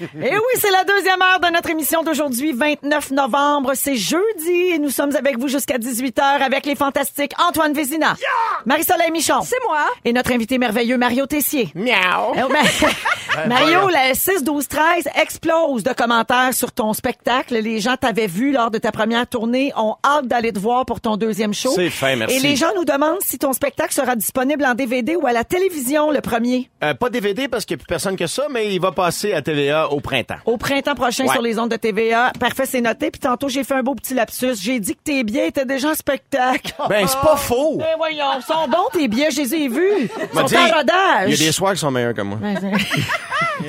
Et oui, c'est la deuxième heure de notre émission d'aujourd'hui, 29 novembre. C'est jeudi et nous sommes avec vous jusqu'à 18h avec les fantastiques Antoine Vézina, Marie-Soleil Michon. C'est moi. Et notre invité merveilleux Mario Tessier. Miaou. Eh, Mario, le 6, 12, 13 explose de commentaires sur ton spectacle. Les gens t'avaient vu lors de ta première tournée, ont hâte d'aller te voir pour ton deuxième show. C'est fin, merci. Et les gens nous demandent si ton spectacle sera disponible en DVD ou à la télévision le premier. Euh, pas DVD parce qu'il n'y a plus personne que ça, mais il va passer à TVA au printemps. Au printemps prochain Ouais. sur les ondes de TVA. Parfait, c'est noté. Puis tantôt, j'ai fait un beau petit lapsus. J'ai dit que tes billets étaient déjà en spectacle. Ben, c'est pas faux. Ben voyons, ils sont bons tes billets, je les ai vus. Ils sont dit, en rodage. Il y a des soirs qui sont meilleurs que moi. Ben, c'est-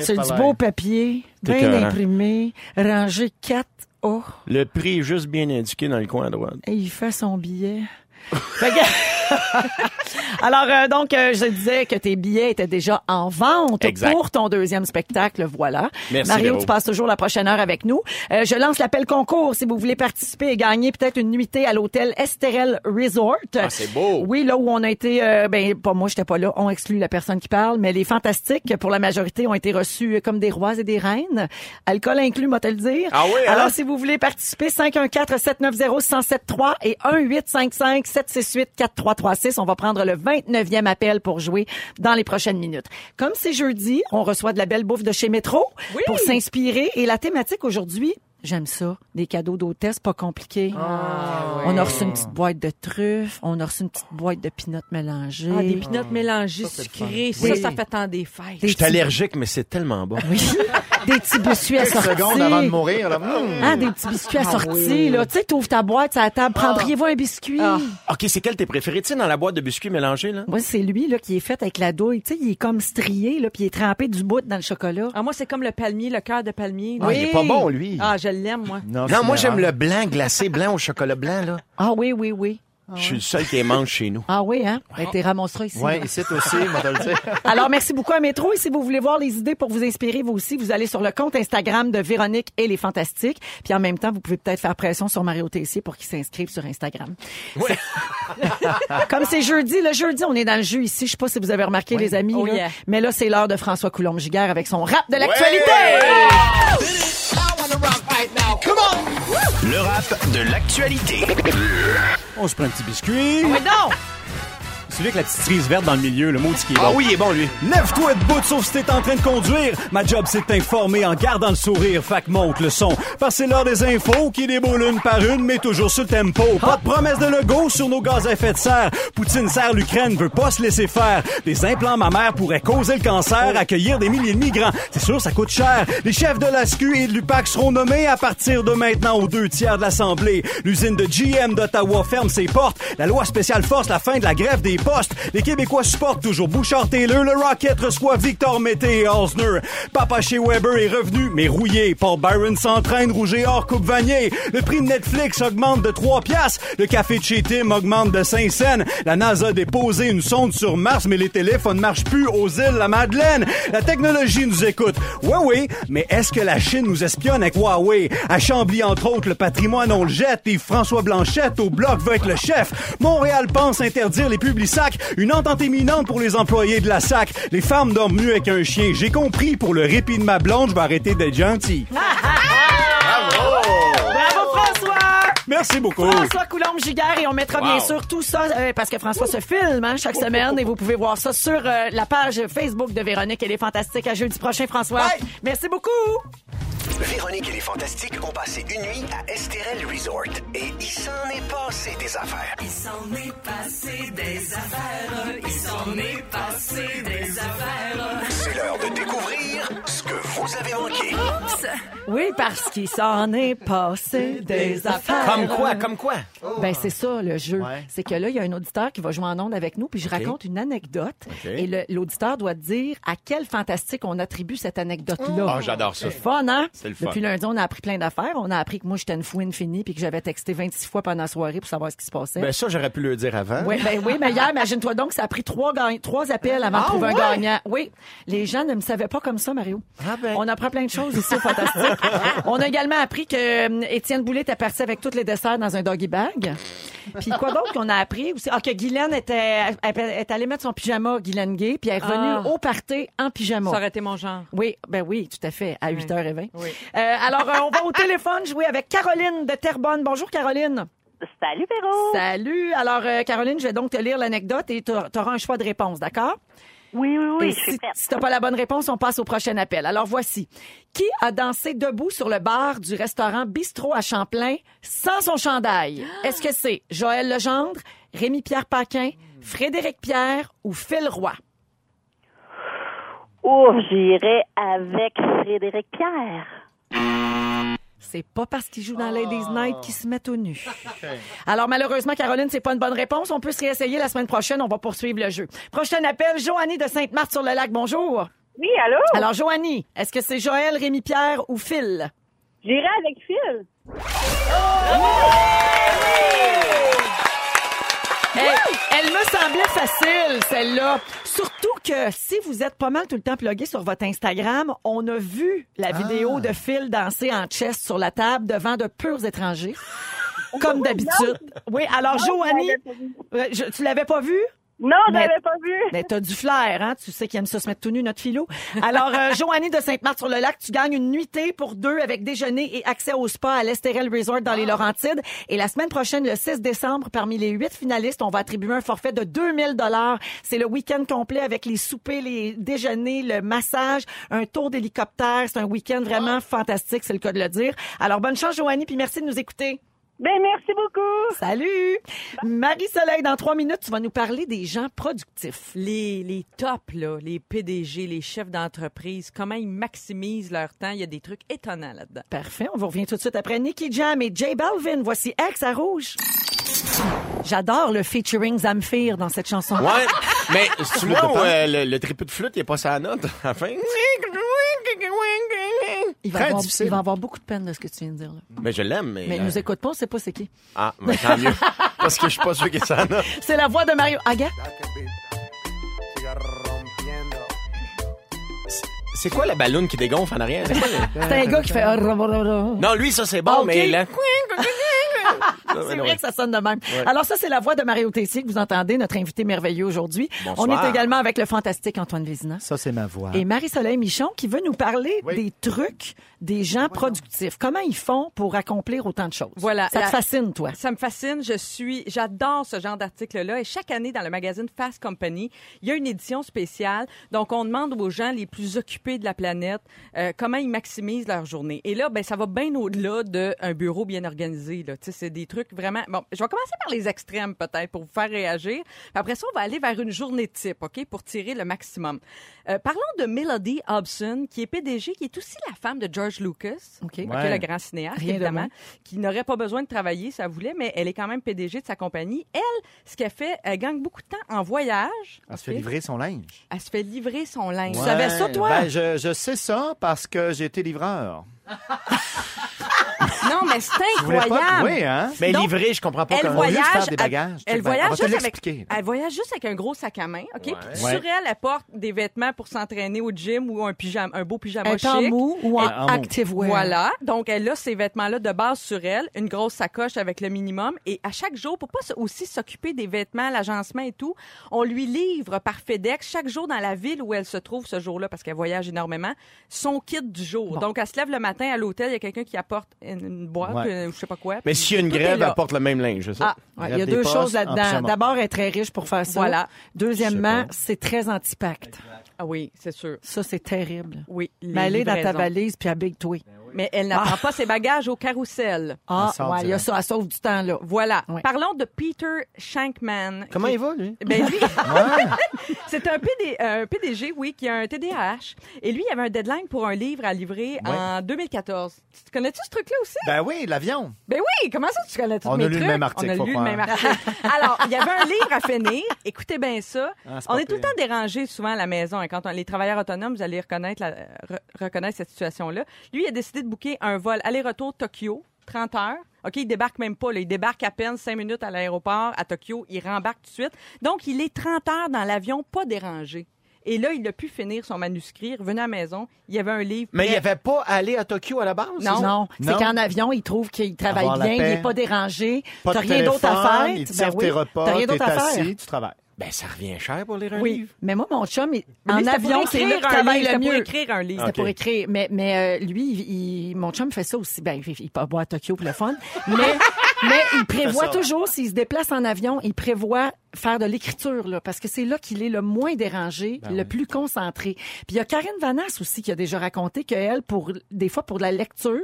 C'est du beau papier, bien écœurant. imprimé, rangé 4 A. Le prix est juste bien indiqué dans le coin à droite. Et il fait son billet. Fait que- Alors, euh, donc, euh, je disais que tes billets étaient déjà en vente Exact. pour ton deuxième spectacle. Voilà. Merci, Mario, Véro. tu passes toujours la prochaine heure avec nous. Euh, je lance l'appel concours si vous voulez participer et gagner peut-être une nuitée à l'hôtel Esterel Resort. Ah, c'est beau. Oui, là où on a été, euh, ben, pas moi, j'étais pas là. On exclut la personne qui parle, mais les fantastiques, pour la majorité, ont été reçus comme des rois et des reines. Alcool inclus, moi te le dire? Ah oui, hein? Alors, si vous voulez participer, 514-790-1073 et 1-855-768-4336. On va prendre le 29e appel pour jouer dans les prochaines minutes. Comme c'est jeudi, on reçoit de la belle bouffe de chez Métro pour s'inspirer. Et la thématique aujourd'hui, j'aime ça, des cadeaux d'hôtesse pas compliqués. On a reçu une petite boîte de truffes, on a reçu une petite boîte de pinottes mélangées. Ah, des pinottes mélangées sucrées. Ça, Oui. ça fait tant des fêtes. Je suis allergique, mais c'est tellement bon. Oui. des petits biscuits assortis. secondes avant de mourir. Là. Mmh. Ah, des petits biscuits assortis, là. Tu sais, t'ouvres ta boîte à la table. Prendriez-vous un biscuit? Ah. OK, c'est quel tes préférés? Tu sais, dans la boîte de biscuits mélangés, là? Moi, c'est lui, là, qui est fait avec la douille. Tu sais, il est comme strié, là, puis il est trempé du bout dans le chocolat. Ah, moi, c'est comme le palmier, le cœur de palmier. là. Ah, il est pas bon, lui. Ah, je l'aime, moi. Non, moi, j'aime le blanc glacé, blanc au chocolat blanc, là. Ah oui, oui, oui. Je suis le seul qui les mange chez nous. Ah oui, hein? Ben, t'es ramonceras ici. Ouais, là. ici aussi, moi, te le dire. Alors, merci beaucoup à Métro. Et si vous voulez voir les idées pour vous inspirer, vous aussi, vous allez sur le compte Instagram de Véronique et les Fantastiques. Puis en même temps, vous pouvez peut-être faire pression sur Mario Tessier pour qu'il s'inscrive sur Instagram. Ouais. Comme c'est jeudi, le jeudi, on est dans le jeu ici. Je sais pas si vous avez remarqué, les amis. Oh là. yeah. Mais là, c'est l'heure de François Coulombe-Giguère avec son rap de l'actualité. Le rap de l'actualité. On se prend un petit biscuit. Mais non! Celui avec la petite cerise verte dans le milieu, le mot qui est Ah bon. oui, il est bon, lui. Lève-toi de bout, sauf si t'es en train de conduire. Ma job, c'est de t'informer en gardant le sourire. Fac monte le son. Parce que c'est l'heure des infos qui déboulent une par une, mais toujours sur le tempo. Pas de promesse de logo sur nos gaz à effet de serre. Poutine serre l'Ukraine, veut pas se laisser faire. Des implants mammaires pourraient causer le cancer, accueillir des milliers de migrants. C'est sûr, ça coûte cher. Les chefs de la SQ et de l'UPAC seront nommés à partir de maintenant aux deux tiers de l'Assemblée. L'usine de GM d'Ottawa ferme ses portes. La loi spéciale force la fin de la grève des Les Québécois supportent toujours Bouchard Taylor. Le Rocket reçoit Victor Mété et Osner. Papa chez Weber est revenu, mais rouillé. Paul Byron s'entraîne, rouge et or, coupe vanier. Le prix de Netflix augmente de 3 piastres. Le café de chez Tim augmente de 5 cents. La NASA a déposé une sonde sur Mars, mais les téléphones ne marchent plus aux îles La Madeleine. La technologie nous écoute. Oui, oui, mais est-ce que la Chine nous espionne avec Huawei? À Chambly, entre autres, le patrimoine, on le jette. Et François Blanchette, au bloc, veut être le chef. Montréal pense interdire les Une entente imminente pour les employés de la SAC. Les femmes dorment mieux avec un chien. J'ai compris, pour le répit de ma blonde, je vais arrêter d'être gentil. Bravo, François! Merci beaucoup. François Coulombe-Giguère et on mettra bien sûr tout ça euh, parce que François se filme hein, chaque semaine et vous pouvez voir ça sur euh, la page Facebook de Véronique. Elle est fantastique. À jeudi prochain, François. Merci beaucoup. Véronique et les Fantastiques ont passé une nuit à Esterel Resort. Et il s'en est passé des affaires. Il s'en est passé des affaires. Il s'en est passé des affaires. C'est l'heure de découvrir ce que vous avez manqué. Oui, parce qu'il s'en est passé des affaires. Comme quoi, comme quoi? Ben c'est ça le jeu. Ouais. C'est que là il y a un auditeur qui va jouer en onde avec nous puis je raconte une anecdote et l'auditeur doit dire à quel fantastique on attribue cette anecdote là. Ah, j'adore ça. C'est fun hein? C'est le fun. Depuis lundi on a appris plein d'affaires, on a appris que moi j'étais une fouine finie puis que j'avais texté 26 fois pendant la soirée pour savoir ce qui se passait. Ben ça, j'aurais pu le dire avant. Oui, ben oui, mais hier, imagine-toi donc, ça a pris trois, gagn- trois appels avant de trouver un gagnant. Oui, les gens ne me savaient pas comme ça, Mario. Ah ben. On apprend plein de choses ici, fantastique. On a également appris que euh, Étienne Boulay était parti avec tous les desserts dans un doggy bag. Puis quoi d'autre qu'on a appris aussi? Ah, que Guylaine était, elle est allée mettre son pyjama, Guylaine Gay, puis elle est revenue Ah. au party en pyjama. Ça aurait été mon genre. Oui, ben oui, tout à fait, à 8h20. Oui. Euh, alors, euh, on va au téléphone jouer avec Caroline de Terrebonne. Bonjour, Caroline. Salut, Véro. Salut. Alors, euh, Caroline, je vais donc te lire l'anecdote et tu auras un choix de réponse, d'accord? Oui, oui, oui, Et je suis si, prête. si t'as pas la bonne réponse, on passe au prochain appel. Alors voici. Qui a dansé debout sur le bar du restaurant Bistrot à Champlain sans son chandail? Est-ce que c'est Joël Legendre, Rémi-Pierre Paquin, Frédéric Pierre ou Phil Roy? Oh, j'irai avec Frédéric Pierre. C'est pas parce qu'il joue dans Ladies Night qu'il se met au nu. Alors malheureusement, Caroline, c'est pas une bonne réponse. On peut se réessayer la semaine prochaine. On va poursuivre le jeu. Prochain appel, Joanie de Sainte-Marthe sur le lac. Bonjour. Oui, allô? Alors Joanie, est-ce que c'est Joël, Rémi-Pierre ou Phil? J'irai avec Phil. Hey, elle me semblait facile, celle-là. Surtout que si vous êtes pas mal tout le temps plugué sur votre Instagram, on a vu la vidéo de Phil danser en chest sur la table devant de purs étrangers. Comme d'habitude. Oui, alors Joanie, euh, je- tu l'avais pas vu? Non, je l'avais pas vu. Mais t'as du flair, hein? Tu sais qu'il aime ça se mettre tout nu, notre philo. Alors, euh, Joanie de Sainte-Marthe-sur-le-Lac, tu gagnes une nuitée pour deux avec déjeuner et accès au spa à l'Estérel Resort dans les Laurentides. Et la semaine prochaine, le 6 décembre, parmi les huit finalistes, on va attribuer un forfait de 2000 dollars. C'est le week-end complet avec les soupers, les déjeuners, le massage, un tour d'hélicoptère. C'est un week-end vraiment fantastique, c'est le cas de le dire. Alors, bonne chance, Joanie, puis merci de nous écouter. Ben, merci beaucoup. Salut! Marie-Soleil, dans trois minutes, tu vas nous parler des gens productifs. Les, les tops, là, les PDG, les chefs d'entreprise, comment ils maximisent leur temps. Il y a des trucs étonnants là-dedans. Parfait. On vous revient tout de suite après Nicky Jam et J Balvin. Voici X à rouge. J'adore le featuring Zamfir dans cette chanson. Ouais, mais moi où euh, le, le triple de flûte, il est pas sa note à la fin. Il va, Très avoir, difficile. il va avoir beaucoup de peine de ce que tu viens de dire. Là. Mais je l'aime, mais... Mais il euh, nous écoute pas, on sait pas c'est qui. Ah, mais tant mieux. Parce que je suis pas sûr qu'il est sa note. C'est la voix de Mario Aga. C'est quoi la balloune qui dégonfle en arrière? C'est quoi le- C'est un gars qui fait... Non, lui, ça, c'est bon, Ah, ok. mais là... C'est vrai que ça sonne de même. Alors ça, c'est la voix de Mario Tessier que vous entendez, notre invité merveilleux aujourd'hui. On est également avec le fantastique Antoine Vézina. Ça, c'est ma voix. Et Marie-Soleil Michon qui veut nous parler des trucs des gens productifs. Comment ils font pour accomplir autant de choses? Voilà. Ça te fascine, toi? Ça me fascine. Je suis, j'adore ce genre d'article-là. Et chaque année, dans le magazine Fast Company, il y a une édition spéciale. Donc, on demande aux gens les plus occupés de la planète euh, comment ils maximisent leur journée. Et là, ben, ça va bien au-delà d'un bureau bien organisé. Là. Tu sais, C'est des trucs vraiment. Bon, je vais commencer par les extrêmes peut-être pour vous faire réagir. Après ça, on va aller vers une journée type, ok, pour tirer le maximum. Euh, parlons de Melody Hobson, qui est PDG, qui est aussi la femme de George Lucas, OK. Ouais. le grand cinéaste, Rien évidemment qui n'aurait pas besoin de travailler, ça voulait, mais elle est quand même PDG de sa compagnie. Elle, ce qu'elle fait, elle gagne beaucoup de temps en voyage. Elle se fait livrer son linge. Elle se fait livrer son linge. Ouais. savais ça, toi? Ben, je, je sais ça parce que j'ai été livreur. Non, mais c'est incroyable. Oui, hein? Mais Donc, livré, je comprends pas Elle comment. Voyage, faire des elle- bagages, voyage juste avec, l'expliquer. elle voyage juste avec un gros sac à main, ok? Puis Ouais. sur elle, elle porte des vêtements pour s'entraîner au gym ou un pyjama, un beau pyjama Un chic. temps mou ou en En- en mou. active wear? Voilà. Donc, elle a ces vêtements-là de base sur elle, une grosse sacoche avec le minimum. Et à chaque jour, pour pas aussi s'occuper des vêtements, l'agencement et tout, on lui livre par FedEx chaque jour dans la ville où elle se trouve ce jour-là, parce qu'elle voyage énormément, son kit du jour. Bon. Donc, elle se lève le matin à l'hôtel, il y a quelqu'un qui apporte une, une boîte, Ouais. euh, je sais pas quoi. Mais s'il y a une grève, là. elle porte le même linge, ça? Ah, Ouais, il y a deux choses là-dedans. D'abord, elle est très riche pour faire ça. Voilà. Deuxièmement, c'est très anti-pacte. ah oui, c'est sûr. Ça, c'est terrible. Oui. Mais elle est dans ta valise puis habille-toi. Mais elle n'apprend pas ses bagages au carrousel. Ah, ouais, il y a ça, elle sauve du temps, là. Voilà. Ouais. Parlons de Peter Shankman. Comment qui- il va, lui? Ben lui, c'est un, PD, un PDG, oui, qui a un TDAH. Et lui, il avait un deadline pour un livre à livrer en 2014. Tu connais-tu ce truc-là aussi? Ben oui, l'avion. Ben oui, comment ça tu connais tous On a mes lu le trucs? même article, On a lu croire. le même article. Alors, il y avait un livre à finir. Écoutez bien ça. Ah, on est tout le temps dérangé souvent à la maison. hein. Quand on- les travailleurs autonomes, vous allez reconnaître, la- re- reconnaître cette situation-là. Lui, il a décidé de booker un vol aller-retour Tokyo, 30 heures. OK, il débarque même pas. Là. Il débarque à peine 5 minutes à l'aéroport à Tokyo. Il rembarque tout de suite. Donc, il est 30 heures dans l'avion, pas dérangé. Et là, il a pu finir son manuscrit, il revenait à la maison, il y avait un livre. Mais il prêt. avait pas allé à Tokyo à la base? Non. Non, c'est qu'en avion, il trouve qu'il travaille Avoir bien, il n'est pas dérangé. Pas T'as de rien d'autre à faire. Te Ben oui, tes repas, T'as rien d'autre à faire. assis, tu travailles. Ben, ça revient cher pour lire un Oui, livre. mais moi, mon chum, il- Mais en c'était avion, c'est là travaille le c'était pour mieux. écrire un livre. C'était Ok. pour écrire. Mais, mais euh, lui, il, il- mon chum fait ça aussi. Ben, il, peut boire à Tokyo pour le fun. Mais, mais il prévoit toujours, s'il se déplace en avion, il prévoit faire de l'écriture, là, parce que c'est là qu'il est le moins dérangé, le plus concentré. Puis il y a Karine Vanasse aussi qui a déjà raconté qu'elle, pour, des fois, pour de la lecture,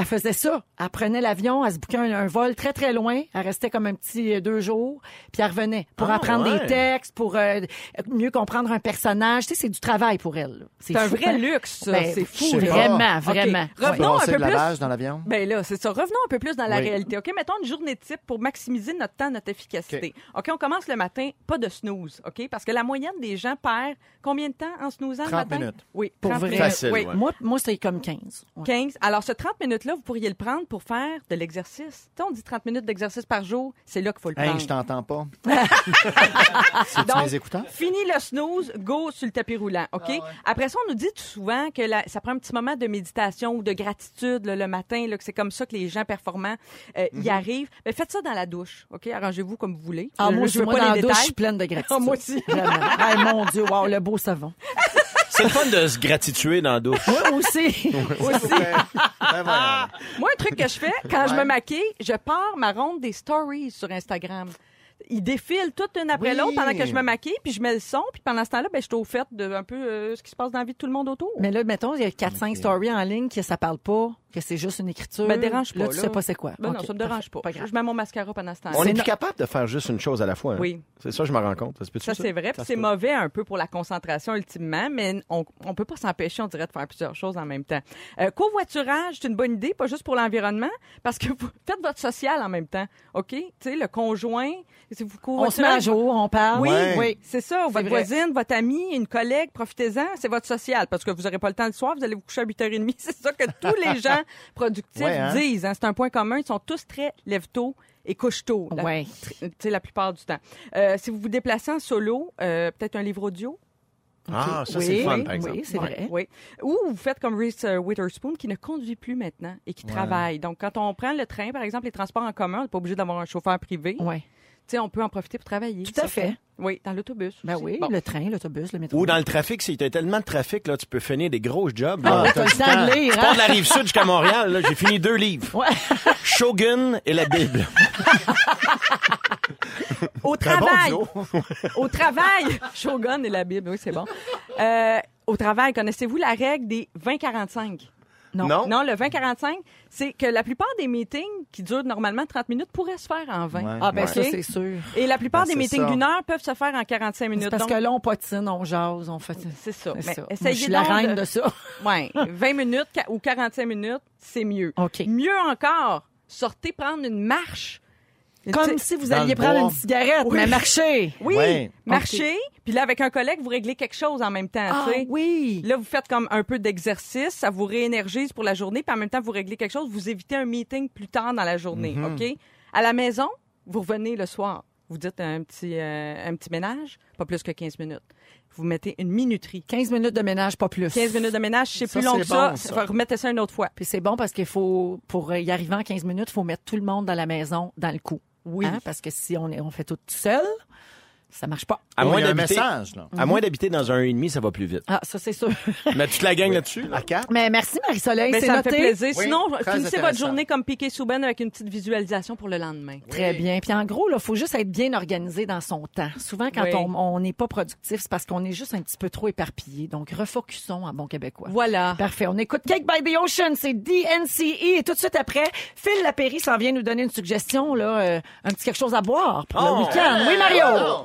elle faisait ça. Elle prenait l'avion, elle se bouquait un, un vol très, très loin. Elle restait comme un petit euh, deux jours, puis elle revenait pour Ah, apprendre ouais. des textes, pour euh, mieux comprendre un personnage. Tu sais, c'est du travail pour elle. C'est un vrai hein? luxe, ça. Ben, c'est fou. Vraiment, vraiment. Revenons un peu de plus. dans l'avion? Ben là, c'est ça. Revenons un peu plus dans la Oui. réalité. OK, mettons une journée type pour maximiser notre temps, notre efficacité. OK, on commence le matin, pas de snooze, OK? Parce que la moyenne des gens perd combien de temps en snoozant le 30 matin? minutes. Oui, Pour 30 vrai. minutes. Facile, oui. ouais. Moi, moi c'est comme 15. Ouais. 15. Alors, ce 30 minutes-là, vous pourriez le prendre pour faire de l'exercice. Tu sais, on dit 30 minutes d'exercice par jour, c'est là qu'il faut le prendre. Hey, je t'entends pas. C'est-tu Donc, mes écouteurs? Fini le snooze, go sur le tapis roulant, OK? Après ça, on nous dit tout souvent que la- ça prend un petit moment de méditation ou de gratitude là, le matin, là, que c'est comme ça que les gens performants euh, y arrivent. Mais faites ça dans la douche, OK? Arrangez-vous comme vous voulez. Ah, moi, je je veux moi, pas dans les la douche, je suis pleine de gratitude. Ah, moi aussi. Hey, mon Dieu, wow, le beau savon. C'est le fun de se gratituer dans la douche. Moi aussi. Aussi. Ben voilà. Moi, un truc que je fais, quand je me maquille, je pars ma ronde des stories sur Instagram. Ils défilent toutes une après Oui. l'autre pendant que je me maquille, puis je mets le son, puis pendant ce temps-là, ben, je suis au fait de un peu euh, ce qui se passe dans la vie de tout le monde autour. Mais là, mettons, il y a 4-5 stories en ligne que ça parle pas, que c'est juste une écriture. Me dérange Là, pas, tu là. sais pas c'est quoi. Ben non, ça me dérange pas. grave. je mets mon mascara pendant ce temps-là. On est C'est plus capable de faire juste une chose à la fois. hein? Oui. C'est ça, je me rends compte. Ça c'est vrai. C'est mauvais un peu pour la concentration, ultimement, mais on on peut pas s'empêcher, on dirait, de faire plusieurs choses en même temps. Euh, covoiturage, c'est une bonne idée, pas juste pour l'environnement, parce que vous faites votre social en même temps. OK? Tu sais, le conjoint, si vous On se met à jour, on parle. Oui, Ouais. oui. c'est ça. Votre vrai. voisine, votre amie, une collègue, profitez-en. C'est votre social parce que vous n'aurez pas le temps le soir, vous allez vous coucher à 8h30. C'est ça que tous les gens productifs Ouais, hein? disent. hein. C'est un point commun. Ils sont tous très lève-tôt et couche-tôt. la- Ouais. Tu sais, la plupart du temps. Euh, si vous vous déplacez en solo, euh, peut-être un livre audio? Ah, ça, Oui, c'est fun, oui, par exemple. Oui, c'est vrai. Oui. Ou vous faites comme Reese euh, Witherspoon qui ne conduit plus maintenant et qui travaille. Donc, quand on prend le train, par exemple, les transports en commun, on n'est pas obligé d'avoir un chauffeur privé. Ouais. Tu sais, on peut en profiter pour travailler. Tout à fait. Oui, dans l'autobus. Ben aussi. oui, Bon. le train, l'autobus, le métro. Ou dans le trafic, s'il y a tellement de trafic, là, tu peux finir des gros jobs. Ah, là. là, t'as le temps de lire, Je pars hein? de la rive sud jusqu'à Montréal, là, j'ai fini deux livres. Ouais. Shogun et la Bible. Au bon travail. au travail. Shogun et la Bible, oui, c'est bon. Euh, au travail, connaissez-vous la règle des 20-45? Non. Non? Non, le 20-45, c'est que la plupart des meetings qui durent normalement 30 minutes pourraient se faire en 20. Ouais. Ah, ben ça, c'est sûr. Et la plupart Ben, des meetings d'une heure peuvent se faire en 45 minutes. Parce Donc, que là, on patine, on jase, on fait... c'est ça. C'est Mais ça. Moi, essayez je suis la reine de- de ça. Ouais, 20 minutes ou 45 minutes, c'est mieux. OK. Mieux encore, sortez prendre une marche. Comme si vous alliez prendre bois. une cigarette, Oui. mais marcher. Oui, Ouais. marchez. Puis là, avec un collègue, vous réglez quelque chose en même temps. Ah tu sais. oui. Là, vous faites comme un peu d'exercice, ça vous réénergise pour la journée, puis en même temps, vous réglez quelque chose, vous évitez un meeting plus tard dans la journée, Mhm. OK? À la maison, vous revenez le soir. Vous dites un petit, euh, un petit ménage, pas plus que 15 minutes. Vous mettez une minuterie. 15 minutes de ménage, pas plus. 15 minutes de ménage, c'est Ça, plus long c'est que ça. bon, ça. Remettez ça une autre fois. Puis c'est bon parce qu'il faut, pour y arriver en 15 minutes, il faut mettre tout le monde dans la maison dans le coup. Oui. Hein? Parce que si on, est, on fait tout seul, ça marche pas. À Oh, moins d'habiter, message, là. à moins d'habiter dans un et demi, ça va plus vite. Ah, ça, c'est sûr. Mais toute la gang là-dessus. là. À quatre? Mais merci, Marie-Soleil. Mais C'est ça me fait plaisir. Oui, Sinon, finissez votre journée comme Piqué Souben avec une petite visualisation pour le lendemain. Très bien. Puis en gros, il faut juste être bien organisé dans son temps. Souvent, quand Oui. on n'est pas productif, c'est parce qu'on est juste un petit peu trop éparpillé. Donc, refocusons en bon québécois. Voilà. Parfait. On écoute Cake by the Ocean, c'est DNCE. Et tout de suite après, Phil Lapéry s'en vient nous donner une suggestion, là, euh, un petit quelque chose à boire pour le Oh! week-end. Oui, Mario?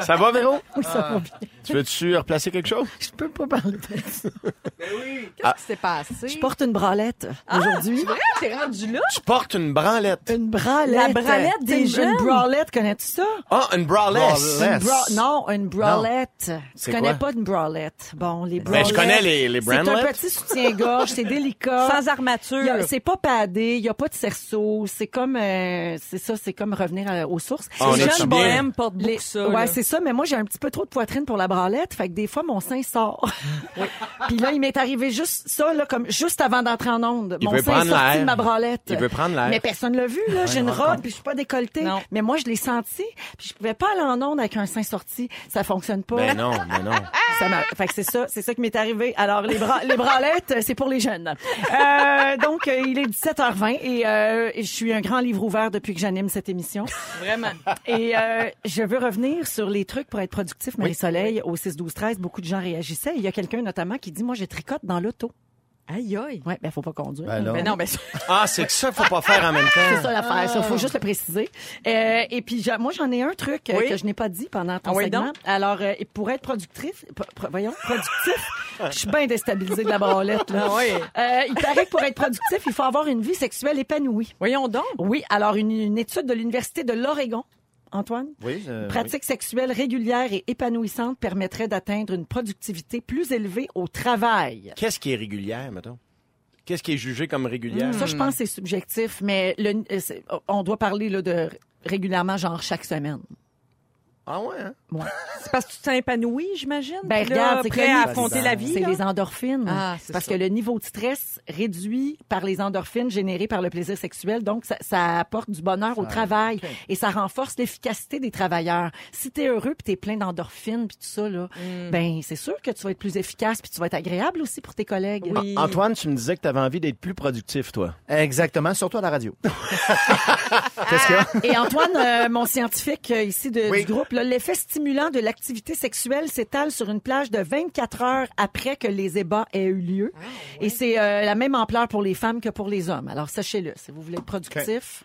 Ça va, Véro? Oui, ça va bien. Tu veux-tu replacer quelque chose? Je peux pas parler de ça. Qu'est-ce qui s'est passé? Je porte une bralette aujourd'hui. C'est vrai? T'es rendu là? Tu portes une branlette. Une bralette. La bralette des une- jeunes. Une bralette, connais-tu ça? Ah, une bralette. Bralette. Une bra- non, une bralette. Tu connais quoi? pas une bralette? Bon, les Ben, bralettes. je connais les, les C'est un petit soutien-gorge, c'est délicat. Sans Il y a- armature. C'est pas padé, il y a pas de cerceau, c'est comme euh, c'est ça, c'est comme revenir à- aux sources. Ah, on Les est-tu jeunes bien? bohèmes portent beaucoup Les- ça. Oui, Ouais, c'est ça, mais moi, j'ai un petit peu trop de poitrine pour la bralette, fait que des fois, mon sein sort. Puis là, il m'est arrivé juste ça, là, comme juste avant d'entrer en onde. Il mon veut sein est prendre sorti de ma bralette. Il veut prendre l'air. Mais personne l'a vu, là. J'ai une robe, puis je suis pas décolletée. Non. Mais moi, je l'ai senti, puis je pouvais pas aller en onde avec un sein sorti. Ça fonctionne pas. Ben non, ben non. Ça fait que c'est ça, c'est ça qui m'est arrivé. Alors les bras, les bralettes, euh, c'est pour les jeunes. Euh, donc euh, il est 17h20 et euh, je suis un grand livre ouvert depuis que j'anime cette émission. Vraiment. Et euh, je veux revenir sur les trucs pour être productif, Marie-Soleil, au 6 12 13, beaucoup de gens réagissaient. Il y a quelqu'un notamment qui dit moi je tricote dans l'auto. Aïe, aïe. Ouais, ben faut pas conduire. Ben là. Ben non, ben, Ah, c'est que ça, faut pas faire en même C'est temps. ça l'affaire, ça faut juste le préciser. Euh, et puis moi j'en ai un truc euh, Oui. que je n'ai pas dit pendant ton Ah oui, segment. donc? Alors euh, pour être productif, pro- pro- voyons, productif, je suis bien déstabilisée de la branlette là. Ah oui. Euh, il paraît que pour être productif, il faut avoir une vie sexuelle épanouie. voyons donc. Oui, alors une, une étude de l'université de l'Oregon, Antoine, Oui, Euh, pratique sexuelle régulière et épanouissante permettrait d'atteindre une productivité plus élevée au travail. Qu'est-ce qui est régulière, mettons? Qu'est-ce qui est jugé comme régulière? Ça, je pense que c'est subjectif, mais le, euh, on doit parler là, de régulièrement, genre chaque semaine. Ah ouais, hein? Ouais. C'est parce que tu t'es épanoui, j'imagine? Ben, là, regarde, c'est prêt le à affronter la vie. C'est les endorphines. Ah, c'est parce ça. que le niveau de stress réduit par les endorphines générées par le plaisir sexuel, donc ça, ça apporte du bonheur au travail et ça renforce l'efficacité des travailleurs. Si t'es heureux puis t'es plein d'endorphines puis tout ça là, Mm. ben c'est sûr que tu vas être plus efficace puis tu vas être agréable aussi pour tes collègues. Oui. Antoine, tu me disais que tu avais envie d'être plus productif, toi. Exactement, surtout à la radio. Qu'est-ce qu'il y a? Et Antoine, euh, mon scientifique euh, ici de- Oui. du groupe, là, l'effet stimulant de l'activité sexuelle s'étale sur une plage de 24 heures après que les ébats aient eu lieu. Et c'est euh, la même ampleur pour les femmes que pour les hommes. Alors sachez-le, si vous voulez être productif.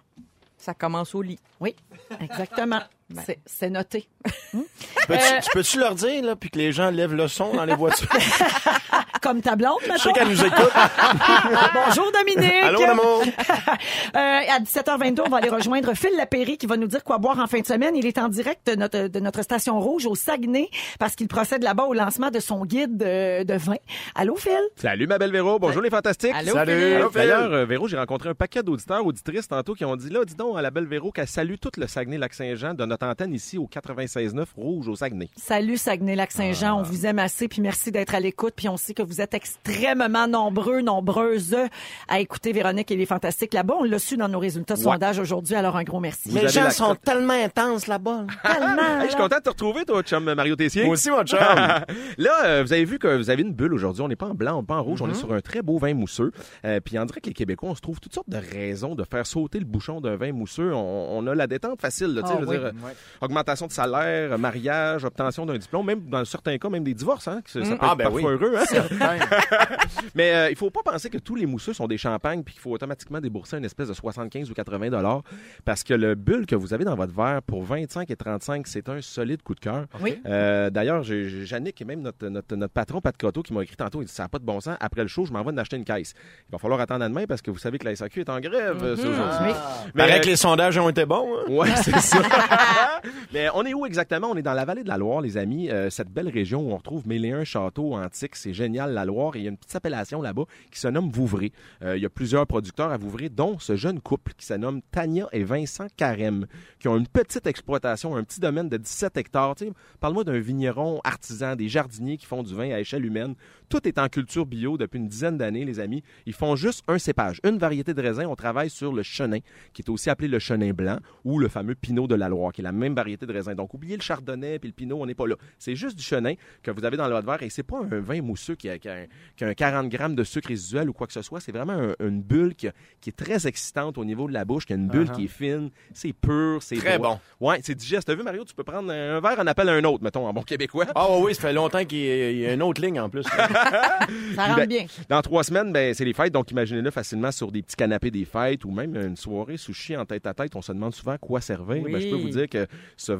Ça commence au lit. Oui, exactement. C'est- C'est noté. Peux-tu, Euh, tu peux-tu leur dire, là, puis que les gens lèvent le son dans les voitures? Comme ta blonde, Je sais maintenant. qu'elle nous écoute. Bonjour Dominique. Allô, l'amour? Euh, à 17h22, on va aller rejoindre Phil Lapéry qui va nous dire quoi boire en fin de semaine. Il est en direct de notre, de notre station rouge au Saguenay parce qu'il procède là-bas au lancement de son guide de, de vin. Allô Phil? Salut ma belle Véro, bonjour les fantastiques. Allô, Salut. D'ailleurs, euh, Véro, j'ai rencontré un paquet d'auditeurs, auditrices tantôt qui ont dit là, dis donc à la belle Véro qu'elle salue tout le Saguenay-Lac-Saint-Jean de notre antenne ici au 96.9 Rouge au Saguenay. Salut Saguenay-Lac-Saint-Jean, on vous aime assez puis merci d'être à l'écoute puis on sait que vous êtes extrêmement nombreux, nombreuses à écouter Véronique et les Fantastiques là-bas. On l'a su dans nos résultats de Ouais. sondage aujourd'hui, alors un gros merci. Vous Les gens la sont tellement intenses là-bas. Tellement, Hey, je suis content de te retrouver, toi, chum Mario Tessier. Moi aussi, mon chum. là, euh, vous avez vu que vous avez une bulle aujourd'hui. On n'est pas en blanc, pas en rouge. On est sur un très beau vin mousseux. Euh, puis on dirait que les Québécois, on se trouve toutes sortes de raisons de faire sauter le bouchon d'un vin mousseux. On, on a la détente facile, là, tu sais, Ah je veux oui. dire, euh, augmentation de salaire, mariage, obtention d'un diplôme, même dans certains cas, même des divorces. Hein, que ça ça peut Ah, être ben parfois oui. heureux. Hein? Mais euh, il faut pas penser que tous les mousseux sont des champagnes puis qu'il faut automatiquement débourser une espèce de 75 ou 80 dollars parce que le bulle que vous avez dans votre verre pour 25 et 35, c'est un solide coup de cœur. Oui. Euh, D'ailleurs, j'ai Jannick et même notre, notre, notre patron Pat Croteau qui m'a écrit tantôt, il dit ça n'a pas de bon sens. Après le show, je m'en vais d'acheter une caisse. Il va falloir attendre à demain parce que vous savez que la SAQ est en grève c'est aujourd'hui. Mais, Paraît euh, que les sondages ont été bons. hein? Ouais, c'est ça. Mais on est où exactement? On est dans la vallée de la Loire, les amis. Euh, cette belle région où on retrouve un châteaux antiques. C'est génial, la Loire. Et il y a une petite appellation là-bas qui se nomme Vouvray. Euh, il y a plusieurs producteurs à Vouvray, dont ce jeune couple qui se nomme Tania et Vincent Carême, qui ont une petite exploitation, un petit domaine de 17 hectares. Tu Parle-moi d'un vigneron artisan, des jardiniers qui font du vin à échelle humaine. Tout est en culture bio depuis une dizaine d'années, les amis. Ils font juste un cépage, une variété de raisin. On travaille sur le chenin, qui est aussi appelé le chenin blanc, ou le fameux pinot de la Loire, qui est la même variété de raisin. Oubliez le chardonnay puis le pinot, on n'est pas là. C'est juste du chenin que vous avez dans votre verre et c'est pas un vin mousseux qui a, qui a un, qui a un 40 grammes de sucre résiduel ou quoi que ce soit. C'est vraiment un- une bulle qui, a- qui est très excitante au niveau de la bouche, qui a une bulle qui est fine, c'est pur, c'est Très droit. Ouais, c'est digeste. T'as vu, Mario, tu peux prendre un verre en appel à un autre, mettons, en bon québécois. Ah oui, oui, ça fait longtemps qu'il y a- il y a une autre ligne en plus. Ça rentre Ben, bien. Dans trois semaines, ben, c'est les fêtes, donc imaginez-le facilement sur des petits canapés des fêtes ou même une soirée sushi en tête à tête. On se demande souvent quoi servir. Oui. Ben, je peux vous dire que ce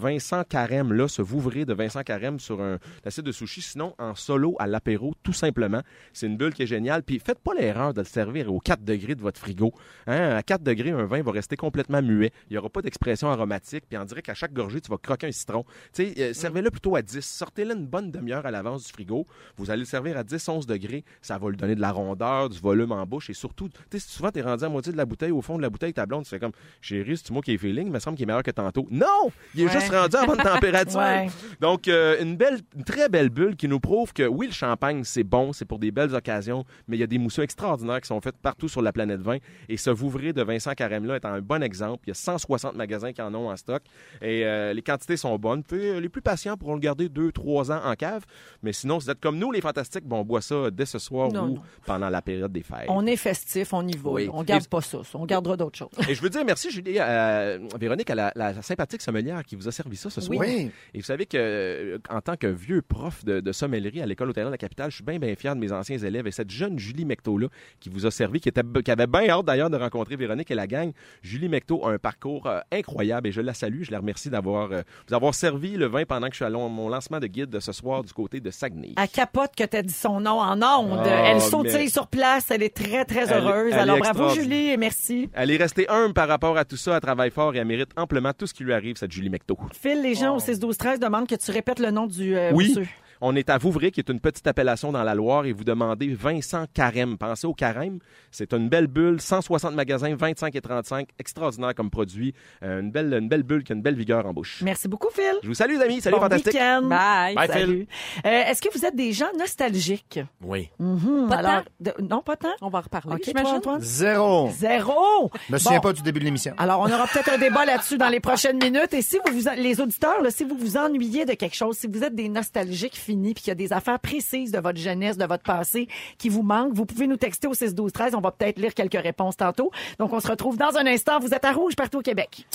Vincent Carême-là, ce Vouvray de Vincent Carême sur un assiette de sushi, sinon en solo à l'apéro, tout simplement. C'est une bulle qui est géniale. Puis faites pas l'erreur de le servir aux 4 degrés de votre frigo. Hein, à 4 degrés, un vin va rester complètement muet. Il n'y aura pas d'expression aromatique. Puis on dirait qu'à chaque gorgée, tu vas croquer un citron. Tu sais, euh, servez-le plutôt à 10. Sortez-le une bonne demi-heure à l'avance du frigo. Vous allez le servir à 10, 11 degrés. Ça va lui donner de la rondeur, du volume en bouche. Et surtout, tu sais, souvent, tu es rendu à moitié de la bouteille. Au fond de la bouteille, ta blonde, tu fais comme, chérie, c'est moi qui ai feeling? Il me semble qu'il est meilleur que tantôt. Non! Il est Ouais. juste rendu à température. Ouais. Donc, euh, une belle, une très belle bulle qui nous prouve que oui, le champagne, c'est bon, c'est pour des belles occasions, mais il y a des mousseux extraordinaires qui sont faits partout sur la planète vin. Et ce Vouvray de Vincent Carême-là est un bon exemple. Il y a 160 magasins qui en ont en stock. Et euh, les quantités sont bonnes. Puis, euh, les plus patients pourront le garder 2-3 ans en cave. Mais sinon, si vous êtes comme nous, les fantastiques, bon, on boit ça dès ce soir Non, ou non. pendant la période des fêtes. On est festif, on y va. Oui. On garde Et- pas ça. On gardera d'autres choses. Et je veux dire merci, Julie, euh, Véronique, à la, la sympathique sommelière qui vous a servi ça ce soir. Oui. Et vous savez que, euh, en tant que vieux prof de, de sommellerie à l'école hôtelière de la capitale, je suis bien, bien fier de mes anciens élèves. Et cette jeune Julie Mecto-là, qui vous a servi, qui, était, qui avait bien hâte d'ailleurs de rencontrer Véronique et la gang. Julie Mecto a un parcours euh, incroyable et je la salue. Je la remercie d'avoir euh, vous avoir servi le vin pendant que je suis à long- mon lancement de guide de ce soir du côté de Saguenay. Elle capote que tu as dit son nom en ondes. Oh, elle sautille mais- sur place. Elle est très, très heureuse. elle Alors, bravo. Julie, et merci. Elle est restée humble par rapport à tout ça. Elle travaille fort et elle mérite amplement tout ce qui lui arrive, cette Julie Mecto. Phil, les gens au 6-12-13 demandent que tu répètes le nom du euh, Oui. mousseux. On est à Vouvray, qui est une petite appellation dans la Loire, et vous demandez Vincent Carême. Pensez au Carême. C'est une belle bulle, 160 magasins, 25 et 35, extraordinaire comme produit. Euh, une, belle, une belle bulle qui a une belle vigueur en bouche. Merci beaucoup, Phil. Je vous salue, les amis. Salut, bon fantastique. week-end. Bye. Bye, Salut. Euh, Est-ce que vous êtes des gens nostalgiques? Oui. Mhm. Pas Alors, de- non, pas tant? On va en reparler, OK, toi. Antoine? Zéro. Zéro? Je me souviens Bon. pas du début de l'émission. Alors, on aura peut-être un débat là-dessus dans les prochaines minutes. Et si vous, vous les auditeurs, là, si vous vous ennuyez de quelque chose, si vous êtes des nostalgiques finis, puis qu'il y a des affaires précises de votre jeunesse, de votre passé qui vous manquent, vous pouvez nous texter au 6 12 13. On va peut-être lire quelques réponses tantôt. Donc, on se retrouve dans un instant. Vous êtes à rouge partout au Québec.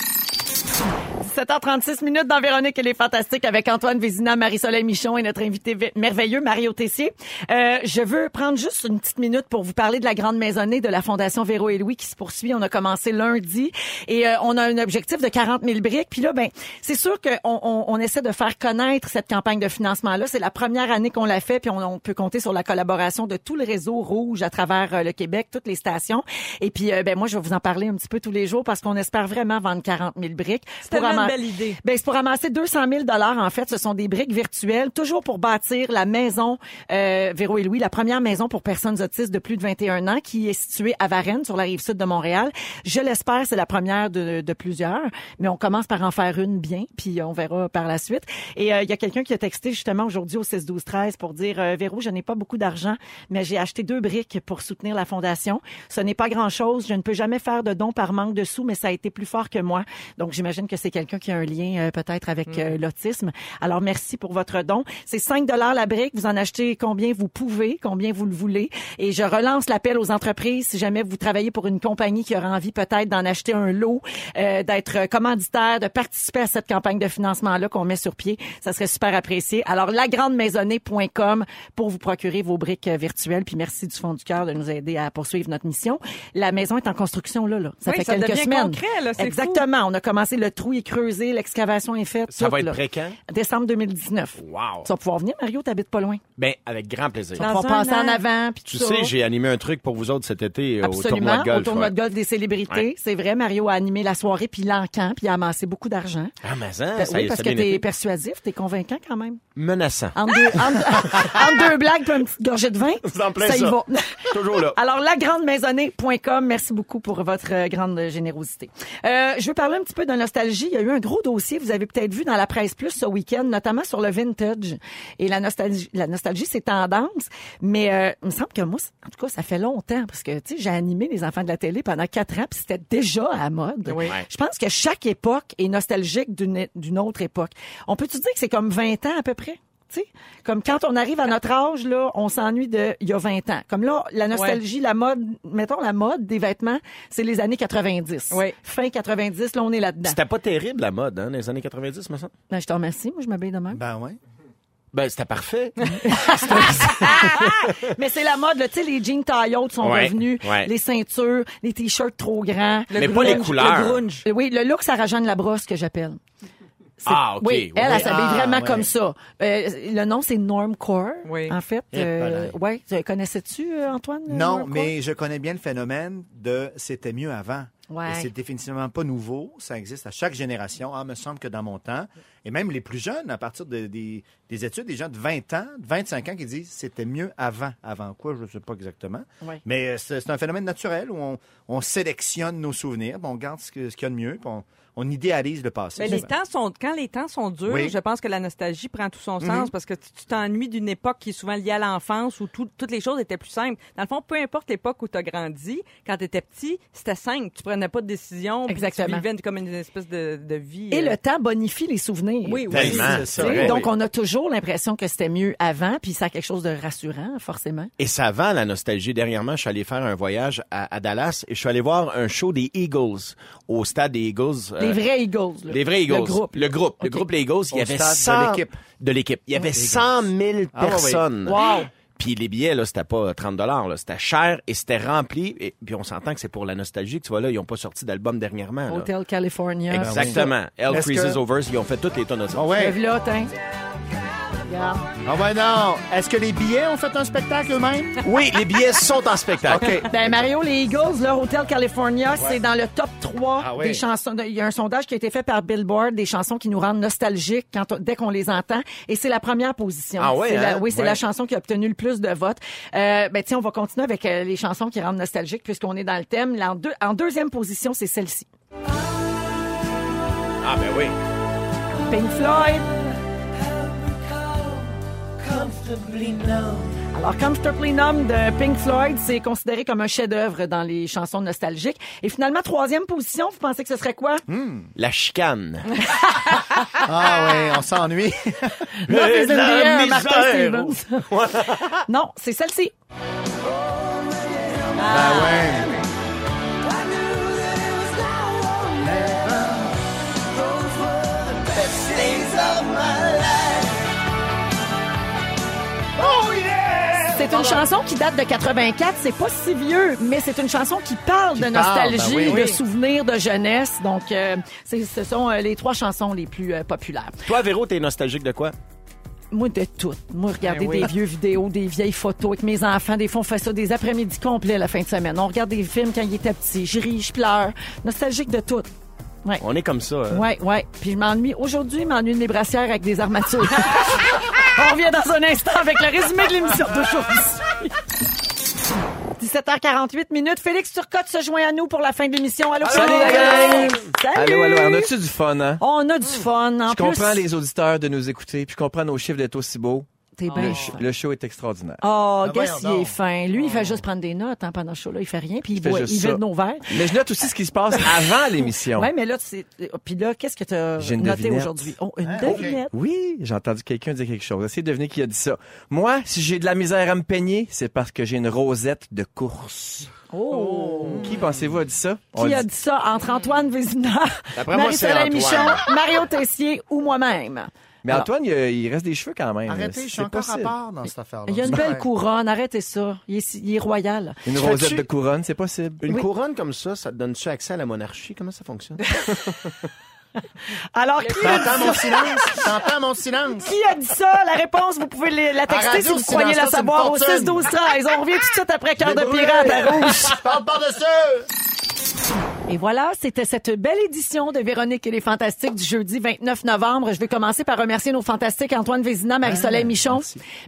7h36 minutes dans Véronique, elle est fantastique avec Antoine Vézina, Marie-Soleil Michon et notre invité merveilleux, Mario Tessier. Euh, je veux prendre juste une petite minute pour vous parler de la grande maisonnée de la Fondation Véro et Louis qui se poursuit. On a commencé lundi et euh, on a un objectif de 40 000 briques. Puis là, ben, c'est sûr qu'on on, on essaie de faire connaître cette campagne de financement-là. C'est la première année qu'on l'a fait, puis on, on peut compter sur la collaboration de tout le réseau rouge à travers euh, le Québec, toutes les stations. Et puis, euh, ben moi, je vais vous en parler un petit peu tous les jours parce qu'on espère vraiment vendre 40 000 briques. C'est une belle idée. ben, c'est pour amasser 200 000 dollars en fait. Ce sont des briques virtuelles, toujours pour bâtir la maison euh, Véro et Louis, la première maison pour personnes autistes de plus de 21 ans, qui est située à Varennes, sur la rive sud de Montréal. Je l'espère, c'est la première de, de plusieurs, mais on commence par en faire une bien, puis on verra par la suite. Et euh, il y a quelqu'un qui a texté justement aujourd'hui au 6 12 13 pour dire euh, Véro, je n'ai pas beaucoup d'argent, mais j'ai acheté deux briques pour soutenir la fondation. Ce n'est pas grand-chose. Je ne peux jamais faire de dons par manque de sous, mais ça a été plus fort que moi. Donc j'imagine que c'est quelqu'un qui a un lien euh, peut-être avec euh, l'autisme. Alors merci pour votre don. C'est 5 dollars la brique. Vous en achetez combien vous pouvez, combien vous le voulez. Et je relance l'appel aux entreprises. Si jamais vous travaillez pour une compagnie qui aura envie peut-être d'en acheter un lot, euh, d'être commanditaire, de participer à cette campagne de financement-là qu'on met sur pied, ça serait super apprécié. Alors lagrandemaisonnée.com pour vous procurer vos briques euh, virtuelles. Puis merci du fond du cœur de nous aider à poursuivre notre mission. La maison est en construction là, là. Ça Oui, fait ça quelques semaines. concret, là, c'est fou. Exactement. On a commencé le trou est creusé, l'excavation est faite. Ça va être là. prêt quand? Décembre 2019. Wow. Tu vas pouvoir venir, Mario, t'habites pas loin. Ben, avec grand plaisir. Dans un passer en an. avant, puis Tu tout ça. sais, j'ai animé un truc pour vous autres cet été euh, au tournoi Absolument, de golf. au tournoi ouais. de golf des célébrités. Ouais. C'est vrai, Mario a animé la soirée, puis l'encan, puis il a amassé beaucoup d'argent. Ah, mais ça, Ben ça, oui, ça parce a que t'es persuasif, t'es convaincant quand même. Menaçant. Entre deux, entre deux blagues puis une petite gorgée de vin, en ça y ça. va. Toujours là. Alors, lagrandemaisonnée.com, merci beaucoup pour votre euh, grande générosité. Euh, je veux parler un petit peu de nostalgie. Il y a eu un gros dossier, vous avez peut-être vu dans la presse plus ce week-end, notamment sur le vintage. Et la nostalgie, la nostalgie, c'est tendance. Mais euh, il me semble que moi, en tout cas, ça fait longtemps parce que, tu sais, j'ai animé les enfants de la télé pendant quatre ans, puis c'était déjà à la mode. Oui. Je pense que chaque époque est nostalgique d'une autre époque. On peut-tu dire que c'est comme 20 ans à peu près? Tu sais, comme quand on arrive à notre âge, là, on s'ennuie de il y a 20 ans. Comme là, la nostalgie, la mode, mettons la mode des vêtements, c'est les années 90. Oui. Fin 90, là, on est là-dedans. C'était pas terrible, la mode, hein, dans les années 90, me semble. Ben, je te remercie, moi je m'habille de même. Ben ouais. Ben, c'était parfait. Mais c'est la mode, là, tu sais, les jeans taille haute sont Ouais, revenus, ouais. les ceintures, les t-shirts trop grands. Le Mais pas les couleurs. Le grunge. Oui, le look Sarah Jeanne Labrosse que j'appelle. Ah, OK. Oui, Oui, elle, oui. elle s'habille Ah, vraiment ouais. comme ça. Euh, le nom, c'est Normcore, Oui. en fait. Euh, ouais, Tu- connaissais-tu, euh, Antoine? Non, Normcore? mais je connais bien le phénomène de c'était mieux avant. Ouais. Et c'est définitivement pas nouveau. Ça existe à chaque génération. Ah, me semble que dans mon temps, et même les plus jeunes, à partir de- des, des études, des gens de 20 ans, de 25 ans qui disent c'était mieux avant. Avant quoi, je ne sais pas exactement. Ouais. Mais euh, c'est c'est un phénomène naturel où on, on sélectionne nos souvenirs, puis on garde ce que- ce qu'il y a de mieux, puis on, on idéalise le passé. Mais les temps sont, quand les temps sont durs, Oui. je pense que la nostalgie prend tout son sens parce que tu t'ennuies d'une époque qui est souvent liée à l'enfance où tout- toutes les choses étaient plus simples. Dans le fond, peu importe l'époque où tu as grandi, quand tu étais petit, c'était simple. Tu prenais pas de décision. puis Exactement. Tu vivais comme une espèce de, de vie. Et euh, le temps bonifie les souvenirs. Oui, oui. Sais, vrai. donc, oui. on a toujours l'impression que c'était mieux avant, puis ça a quelque chose de rassurant, forcément. Et ça vend la nostalgie. Dernièrement, je suis allé faire un voyage à, à Dallas et je suis allé voir un show des Eagles au stade des Eagles. euh, Les vrais Eagles. là. Les vrais Eagles. Le groupe. Le groupe. Le groupe Les Eagles. Il y avait stade de 100 l'équipe. De l'équipe. Il y avait Eagles. 100 000 Ah, personnes. Wow. Puis les billets, là, c'était pas 30 dollars, là. C'était cher et c'était rempli. Et puis on s'entend que c'est pour la nostalgie que tu vois là. Ils ont pas sorti d'album dernièrement, là. Hotel California. Exactement. Hell Est-ce Freezes que- Over, ils ont fait toutes les tonnes de ça. Ah ouais. Ah ouais, non. Est-ce que les billets ont fait un spectacle eux-mêmes? Oui, les billets sont en spectacle. OK. Ben Mario, les Eagles, leur Hotel California, c'est dans le top 3 Ah ouais. des chansons. Il y a un sondage qui a été fait par Billboard, des chansons qui nous rendent nostalgiques quand on- dès qu'on les entend. Et c'est la première position. Ah ouais, C'est la- hein? oui, c'est Ouais. la chanson qui a obtenu le plus de votes. Euh, ben tiens, on va continuer avec euh, les chansons qui rendent nostalgiques puisqu'on est dans le thème. Là, en, deux- en deuxième position, c'est celle-ci. Ah, ben oui. Pink Floyd. Alors, Comfortably Numb de Pink Floyd, c'est considéré comme un chef-d'œuvre dans les chansons nostalgiques. Et finalement, troisième position, vous pensez que ce serait quoi? La chicane. Ah ouais, on s'ennuie. Martin misère. Stevens. non, c'est celle-ci. Ah ouais. C'est une chanson qui date de 84. C'est pas si vieux, mais c'est une chanson qui parle de parle, nostalgie, ben oui. de souvenirs de jeunesse. Donc, euh, ce sont euh, les trois chansons les plus euh, populaires. Toi, Véro, t'es nostalgique de quoi? Moi, de tout. Moi, regarder Ben oui. des vieux vidéos, des vieilles photos avec mes enfants. Des fois, on fait ça des après-midi complets la fin de semaine. On regarde des films quand ils étaient petits. Je ris, je pleure. Nostalgique de tout. Ouais. On est comme ça. hein? Ouais, ouais. Puis je m'ennuie. Aujourd'hui, je m'ennuie de mes brassières avec des armatures. On revient dans un instant avec le résumé de l'émission d'aujourd'hui. 17h48 minutes. Félix Turcotte se joint à nous pour la fin de l'émission. Allô, Salut, Félix? gang! Salut! Allô, allô, on a-tu du fun, hein? On a du fun. En Je plus, comprends les auditeurs de nous écouter, puis je comprends nos chiffres d'être aussi beaux. T'es bien Le, sh- le show est extraordinaire. Oh, Gus, voyons il est fin. Lui, il fait juste prendre des notes hein, pendant ce show-là. Il fait rien, puis il, fait boit, il vide nos verres. Mais je note aussi ce qui se passe avant l'émission. Ouais, mais là, c'est. Puis là, qu'est-ce que tu as noté aujourd'hui? Oh, une Hein, devinette. Oui, j'ai entendu quelqu'un dire quelque chose. Essayez de deviner qui a dit ça. Moi, si j'ai de la misère à me peigner, c'est parce que j'ai une rosette de course. Oh. Qui pensez-vous a dit ça? On Qui a dit- dit ça entre Antoine Vézina, Marie-Soleil. Michon, Mario Tessier ou moi-même? Mais Alors, Antoine, il, reste des cheveux quand même. Arrêtez, je suis encore à part dans cette affaire-là. Il y a une belle couronne, arrêtez ça. Il est, il est royal. Une rosette de couronne, c'est possible. Une Oui. couronne comme ça, ça te donne-tu accès à la monarchie? Comment ça fonctionne? Alors, qui a, T'entends mon silence? T'entends mon silence? qui a dit ça? La réponse, vous pouvez les- la texter radio, si vous le croyez la savoir au fortune. 6 12 13 On revient tout de suite après Cœur de pirate à rouge. Parle par-dessus! Et voilà, c'était cette belle édition de Véronique et les Fantastiques du jeudi 29 novembre. Je vais commencer par remercier nos fantastiques Antoine Vézina, Marie-Soleil Ah, Michon.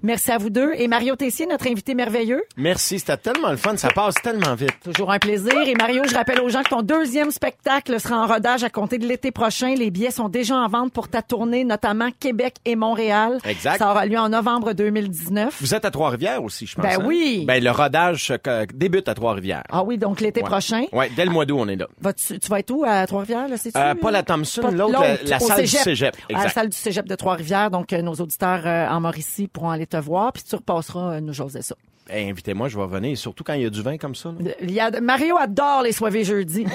Merci. à vous deux. Et Mario Tessier, notre invité merveilleux. Merci, c'était tellement le fun, ça passe tellement vite. Toujours un plaisir. Et Mario, je rappelle aux gens que ton deuxième spectacle sera en rodage à compter de l'été prochain. Les billets sont déjà en vente pour ta tournée, notamment Québec et Montréal. Exact. Ça aura lieu en novembre 2019. Vous êtes à Trois-Rivières aussi, je pense. Ben hein? oui. Ben, le rodage débute à Trois-Rivières. Ah oui, donc l'été Ouais. prochain. Ouais, dès le mois d'août, on est là. Tu vas être où à Trois-Rivières, là, c'est-tu? Euh, pas la Thompson, Pas- l'autre, la- salle du cégep. À la salle du cégep de Trois-Rivières. Donc, euh, nos auditeurs euh, en Mauricie pourront aller te voir. Puis tu repasseras euh, nous jaser ça. Eh, invitez-moi, je vais venir, surtout quand il y a du vin comme ça. là. Il y a, Mario adore les soirées jeudi.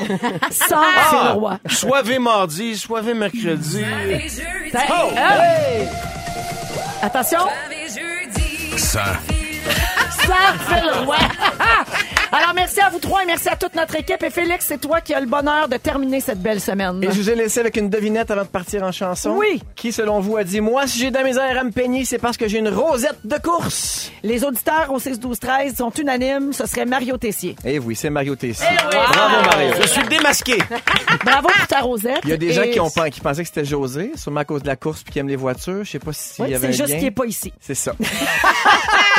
Sans Ah! c'est le roi. Soivé mardi, soivé mercredi. Les jeudis, Hey, hey! Attention, les jeudis. ça fait le roi. Alors, merci à vous trois et merci à toute notre équipe. Et Félix, c'est toi qui as le bonheur de terminer cette belle semaine. Et je vous ai laissé avec une devinette avant de partir en chanson. Oui. Qui, selon vous, a dit Moi, si j'ai de la misère à me peigner, c'est parce que j'ai une rosette de course. Les auditeurs au 6-12-13 sont unanimes. Ce serait Mario Tessier. Eh oui, c'est Mario Tessier. oui. Bravo, Mario. Je suis démasqué. Bravo pour ta rosette. Il y a des gens qui, ont, qui pensaient que c'était José, sûrement à cause de la course puis qui aiment les voitures. Je sais pas s'il Oui, y avait c'est juste qu'il n'est pas ici. C'est ça.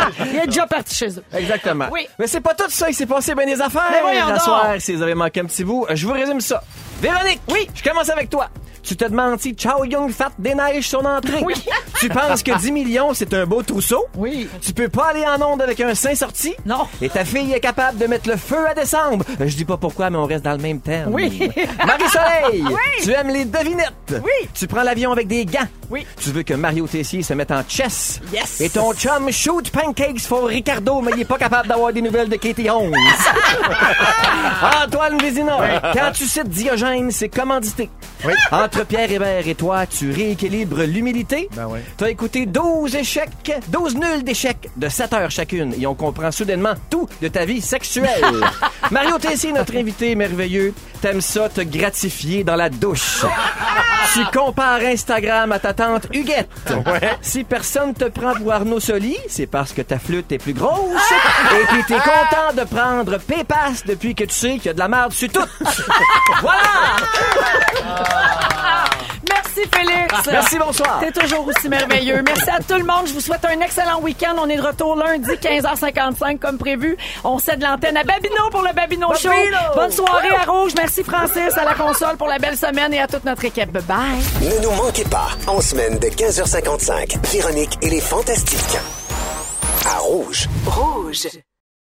Il est déjà parti chez eux. Exactement. Oui. Mais c'est pas tout ça, il s'est passé bien des affaires. Mais voyons soir, si vous avez manqué un petit bout, je vous résume ça. Véronique, oui, je commence avec toi. Tu te demandes si Chow Young Fat déneige son entrée. Oui. Tu penses que 10 millions, c'est un beau trousseau? Oui. Tu peux pas aller en onde avec un sein sorti? Non. Et ta fille est capable de mettre le feu à décembre? Je dis pas pourquoi, mais on reste dans le même terme. Oui. Marie-Soleil, tu aimes les devinettes? Oui. Tu prends l'avion avec des gants? Oui. Tu veux que Mario Tessier se mette en chess? Yes. Et ton chum shoot pancakes for Ricardo, mais il est pas capable d'avoir des nouvelles de Katie Holmes. Antoine Vézina, quand tu cites Diogène, c'est commandité. Oui. Entre Pierre Hébert et toi, tu rééquilibres l'humilité. Ben oui. T'as écouté 12 échecs, 12 nuls d'échecs de 7 heures chacune et on comprend soudainement tout de ta vie sexuelle. Mario Tessier, notre invité merveilleux, t'aimes ça te gratifier dans la douche. tu compares Instagram à ta tante Huguette. Si personne te prend pour Arnaud Soli, c'est parce que ta flûte est plus grosse et puis t'es content de prendre Pépasse depuis que tu sais qu'il y a de la merde sur tout. voilà! Merci, Félix. Merci, bonsoir. T'es toujours aussi merveilleux. Merci à tout le monde. Je vous souhaite un excellent week-end. On est de retour lundi, 15h55, comme prévu. On cède l'antenne à Babino pour le Babino Show. Bonne soirée à Rouge. Merci, Francis, à la console pour la belle semaine et à toute notre équipe. Bye bye. Ne nous manquez pas, en semaine de 15h55, Véronique et les Fantastiques. À Rouge. Rouge.